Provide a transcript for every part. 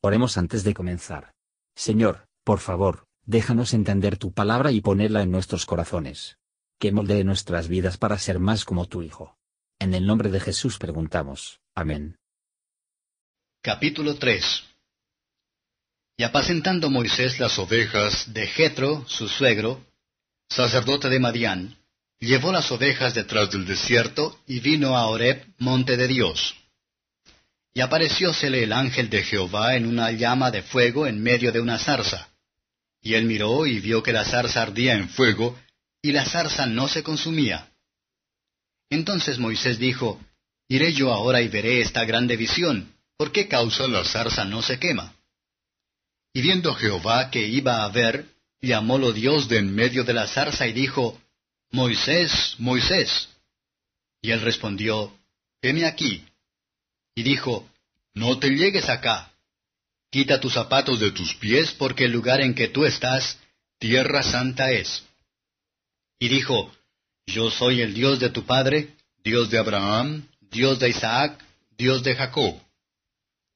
Oremos antes de comenzar. Señor, por favor, déjanos entender tu palabra y ponerla en nuestros corazones. Que moldee nuestras vidas para ser más como tu Hijo. En el nombre de Jesús preguntamos. Amén. Capítulo 3 Y apacentando Moisés las ovejas de Jetro, su suegro, sacerdote de Madián, llevó las ovejas detrás del desierto y vino a Horeb, monte de Dios. Y apareciósele el ángel de Jehová en una llama de fuego en medio de una zarza. Y él miró y vio que la zarza ardía en fuego, y la zarza no se consumía. Entonces Moisés dijo, Iré yo ahora y veré esta grande visión, ¿por qué causa la zarza no se quema? Y viendo Jehová que iba a ver, llamólo Dios de en medio de la zarza y dijo, Moisés, Moisés. Y él respondió, Heme aquí. Y dijo, No te llegues acá. Quita tus zapatos de tus pies, porque el lugar en que tú estás, tierra santa es. Y dijo, Yo soy el Dios de tu padre, Dios de Abraham, Dios de Isaac, Dios de Jacob.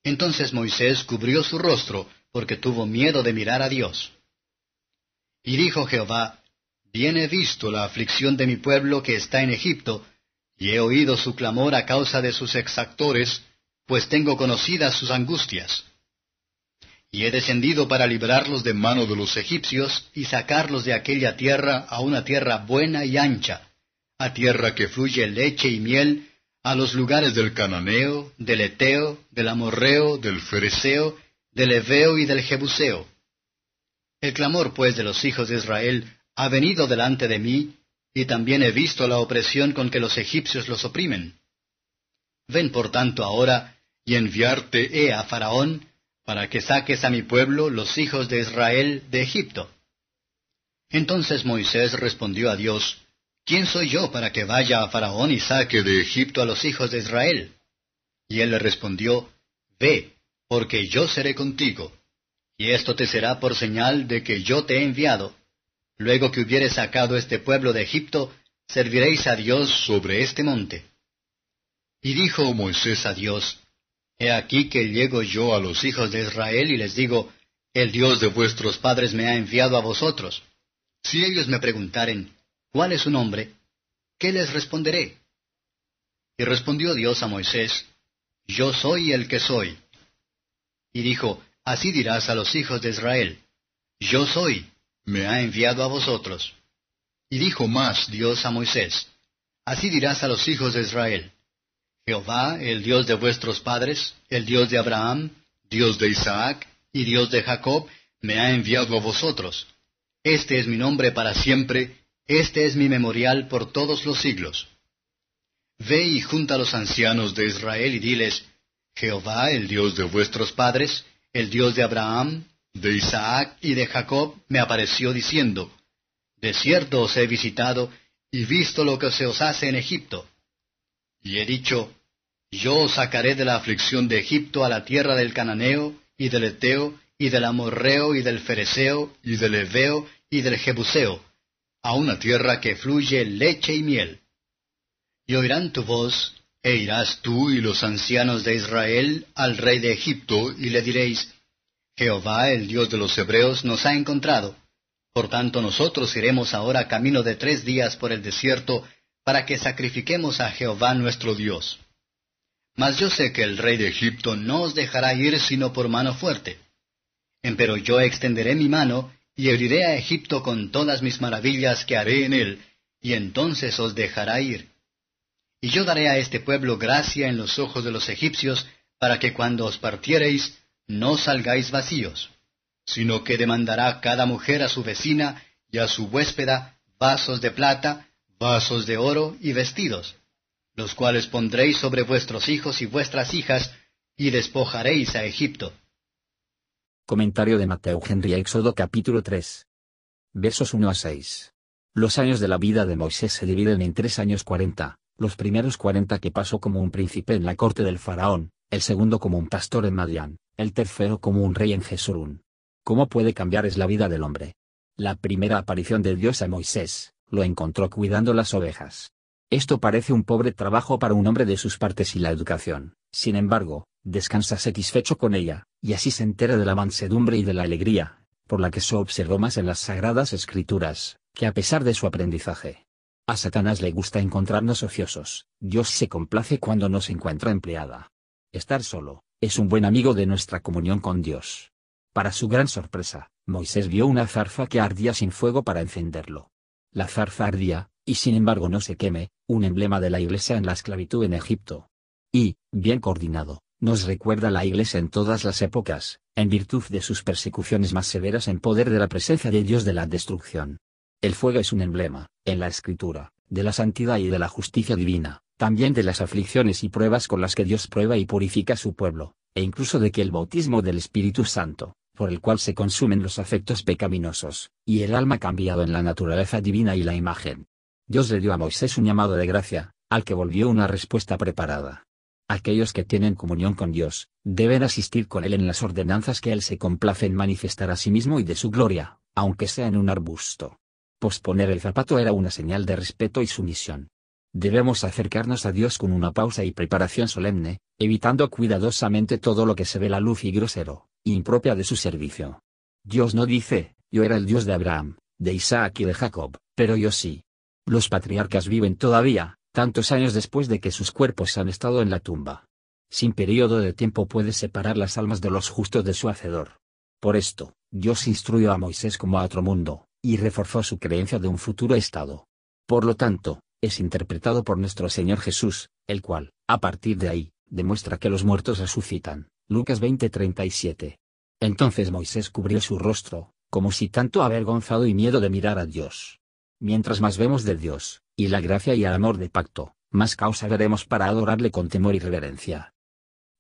Entonces Moisés cubrió su rostro, porque tuvo miedo de mirar a Dios. Y dijo Jehová, Bien he visto la aflicción de mi pueblo que está en Egipto, y he oído su clamor a causa de sus exactores, pues tengo conocidas sus angustias. Y he descendido para librarlos de mano de los egipcios y sacarlos de aquella tierra a una tierra buena y ancha, a tierra que fluye leche y miel, a los lugares del cananeo, del eteo, del amorreo, del fereceo, del heveo y del jebuseo. El clamor pues de los hijos de Israel ha venido delante de mí, y también he visto la opresión con que los egipcios los oprimen. Ven por tanto ahora, y enviarte he a Faraón, para que saques a mi pueblo, los hijos de Israel, de Egipto. Entonces Moisés respondió a Dios, ¿Quién soy yo para que vaya a Faraón y saque de Egipto a los hijos de Israel? Y él le respondió, Ve, porque yo seré contigo, y esto te será por señal de que yo te he enviado. Luego que hubieres sacado este pueblo de Egipto, serviréis a Dios sobre este monte. Y dijo Moisés a Dios, He aquí que llego yo a los hijos de Israel y les digo, El Dios de vuestros padres me ha enviado a vosotros. Si ellos me preguntaren, ¿cuál es su nombre? ¿Qué les responderé? Y respondió Dios a Moisés, Yo soy el que soy. Y dijo, Así dirás a los hijos de Israel, Yo soy, me ha enviado a vosotros. Y dijo más Dios a Moisés, Así dirás a los hijos de Israel, Jehová, el Dios de vuestros padres, el Dios de Abraham, Dios de Isaac y Dios de Jacob, me ha enviado a vosotros. Este es mi nombre para siempre, este es mi memorial por todos los siglos. Ve y junta a los ancianos de Israel y diles, Jehová, el Dios de vuestros padres, el Dios de Abraham, de Isaac y de Jacob, me apareció diciendo, De cierto os he visitado y visto lo que se os hace en Egipto. Y he dicho, Yo os sacaré de la aflicción de Egipto a la tierra del Cananeo, y del Eteo, y del Amorreo, y del Fereceo, y del Eveo, y del Jebuseo, a una tierra que fluye leche y miel. Y oirán tu voz, e irás tú y los ancianos de Israel al rey de Egipto, y le diréis, Jehová, el Dios de los Hebreos, nos ha encontrado. Por tanto nosotros iremos ahora camino de tres días por el desierto, para que sacrifiquemos a Jehová nuestro Dios. Mas yo sé que el rey de Egipto no os dejará ir sino por mano fuerte. Empero yo extenderé mi mano, y heriré a Egipto con todas mis maravillas que haré en él, y entonces os dejará ir. Y yo daré a este pueblo gracia en los ojos de los egipcios, para que cuando os partiereis, no salgáis vacíos, sino que demandará cada mujer a su vecina y a su huéspeda vasos de plata, vasos de oro y vestidos, los cuales pondréis sobre vuestros hijos y vuestras hijas, y despojaréis a Egipto. Comentario de Mateo Henry Éxodo capítulo 3. Versos 1 a 6. Los años de la vida de Moisés se dividen en tres años cuarenta, los primeros cuarenta que pasó como un príncipe en la corte del faraón, el segundo como un pastor en Madián, el tercero como un rey en Jesurún. ¿Cómo puede cambiar es la vida del hombre? La primera aparición de Dios a Moisés, lo encontró cuidando las ovejas. Esto parece un pobre trabajo para un hombre de sus partes y la educación. Sin embargo, descansa satisfecho con ella, y así se entera de la mansedumbre y de la alegría, por la que se observó más en las sagradas escrituras, que a pesar de su aprendizaje. A Satanás le gusta encontrarnos ociosos, Dios se complace cuando nos encuentra empleada. Estar solo, es un buen amigo de nuestra comunión con Dios. Para su gran sorpresa, Moisés vio una zarza que ardía sin fuego para encenderlo. La zarza ardía, y sin embargo no se queme, un emblema de la iglesia en la esclavitud en Egipto. Y, bien coordinado, nos recuerda la iglesia en todas las épocas, en virtud de sus persecuciones más severas en poder de la presencia de Dios de la destrucción. El fuego es un emblema, en la escritura, de la santidad y de la justicia divina, también de las aflicciones y pruebas con las que Dios prueba y purifica a su pueblo, e incluso de que el bautismo del Espíritu Santo, por el cual se consumen los afectos pecaminosos, y el alma cambiado en la naturaleza divina y la imagen. Dios le dio a Moisés un llamado de gracia, al que volvió una respuesta preparada. Aquellos que tienen comunión con Dios, deben asistir con Él en las ordenanzas que Él se complace en manifestar a sí mismo y de su gloria, aunque sea en un arbusto. Posponer el zapato era una señal de respeto y sumisión. Debemos acercarnos a Dios con una pausa y preparación solemne, evitando cuidadosamente todo lo que se ve la luz y grosero, impropia de su servicio. Dios no dice, yo era el Dios de Abraham, de Isaac y de Jacob, pero yo sí. Los patriarcas viven todavía, tantos años después de que sus cuerpos han estado en la tumba. Sin periodo de tiempo puede separar las almas de los justos de su Hacedor. Por esto, Dios instruyó a Moisés como a otro mundo, y reforzó su creencia de un futuro estado. Por lo tanto, es interpretado por nuestro Señor Jesús, el cual, a partir de ahí, demuestra que los muertos resucitan. Lucas 20:37. Entonces Moisés cubrió su rostro, como si tanto avergonzado y miedo de mirar a Dios. Mientras más vemos de Dios, y la gracia y el amor de pacto, más causa veremos para adorarle con temor y reverencia.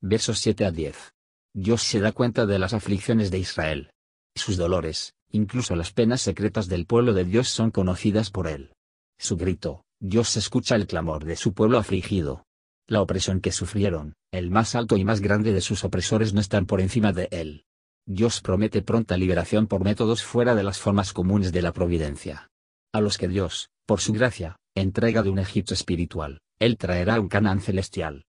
Versos 7 a 10. Dios se da cuenta de las aflicciones de Israel. Sus dolores, incluso las penas secretas del pueblo de Dios son conocidas por él. Su grito, Dios escucha el clamor de su pueblo afligido. La opresión que sufrieron, el más alto y más grande de sus opresores no están por encima de él. Dios promete pronta liberación por métodos fuera de las formas comunes de la providencia. A los que Dios, por su gracia, entrega de un Egipto espiritual, Él traerá un Canaán celestial.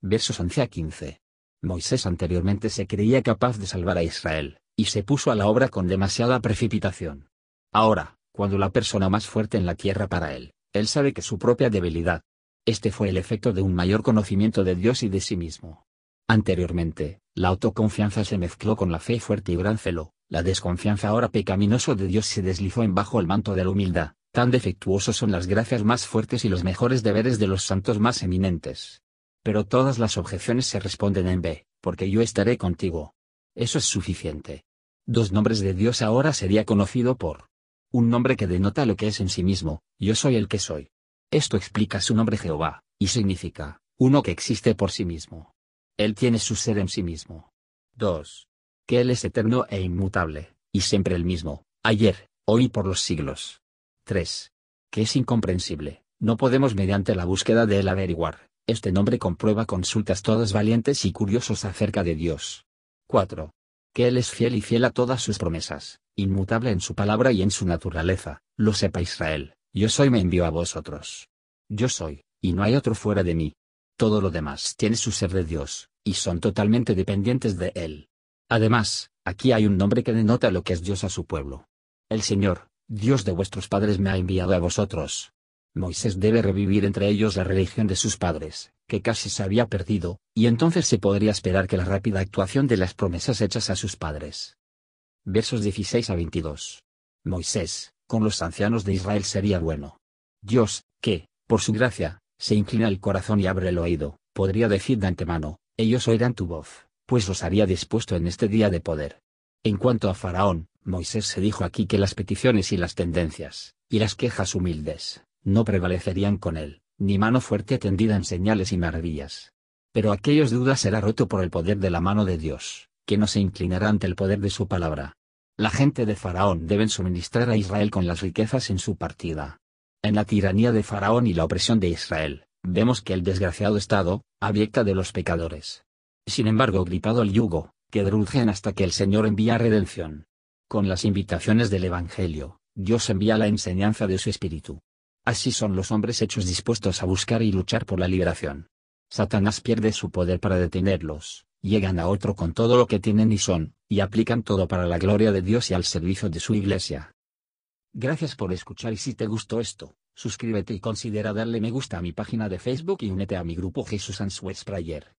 Versos 11 a 15. Moisés anteriormente se creía capaz de salvar a Israel, y se puso a la obra con demasiada precipitación. Ahora, cuando la persona más fuerte en la tierra para él, él sabe que su propia debilidad. Este fue el efecto de un mayor conocimiento de Dios y de sí mismo. Anteriormente, la autoconfianza se mezcló con la fe fuerte y gran celo, la desconfianza ahora pecaminoso de Dios se deslizó en bajo el manto de la humildad, Tan defectuosos son las gracias más fuertes y los mejores deberes de los santos más eminentes. Pero todas las objeciones se responden en B, porque yo estaré contigo. Eso es suficiente. Dos nombres de Dios ahora sería conocido por un nombre que denota lo que es en sí mismo, yo soy el que soy. Esto explica su nombre Jehová, y significa, uno que existe por sí mismo. Él tiene su ser en sí mismo. 2. Que Él es eterno e inmutable, y siempre el mismo, ayer, hoy y por los siglos. 3. Que es incomprensible, no podemos mediante la búsqueda de él averiguar, este nombre comprueba consultas todas valientes y curiosos acerca de Dios. 4. Que Él es fiel y fiel a todas sus promesas, inmutable en su palabra y en su naturaleza, lo sepa Israel, yo soy me envío a vosotros. Yo soy, y no hay otro fuera de mí. Todo lo demás tiene su ser de Dios, y son totalmente dependientes de Él. Además, aquí hay un nombre que denota lo que es Dios a su pueblo. El Señor, Dios de vuestros padres me ha enviado a vosotros. Moisés debe revivir entre ellos la religión de sus padres, que casi se había perdido, y entonces se podría esperar que la rápida actuación de las promesas hechas a sus padres. Versos 16 a 22. Moisés, con los ancianos de Israel sería bueno. Dios, que, por su gracia, se inclina el corazón y abre el oído, podría decir de antemano, ellos oirán tu voz, pues los haría dispuesto en este día de poder. En cuanto a Faraón, Moisés se dijo aquí que las peticiones y las tendencias, y las quejas humildes, no prevalecerían con él, ni mano fuerte tendida en señales y maravillas. Pero aquellos dudas será roto por el poder de la mano de Dios, que no se inclinará ante el poder de su palabra. La gente de Faraón deben suministrar a Israel con las riquezas en su partida. En la tiranía de Faraón y la opresión de Israel, vemos que el desgraciado estado, abyecta de los pecadores. Sin embargo, gripado el yugo, que drulgen hasta que el Señor envía redención. Con las invitaciones del Evangelio, Dios envía la enseñanza de su Espíritu. Así son los hombres hechos dispuestos a buscar y luchar por la liberación. Satanás pierde su poder para detenerlos, llegan a otro con todo lo que tienen y son, y aplican todo para la gloria de Dios y al servicio de su iglesia. Gracias por escuchar y si te gustó esto, suscríbete y considera darle me gusta a mi página de Facebook y únete a mi grupo Jesús Answers Prayer.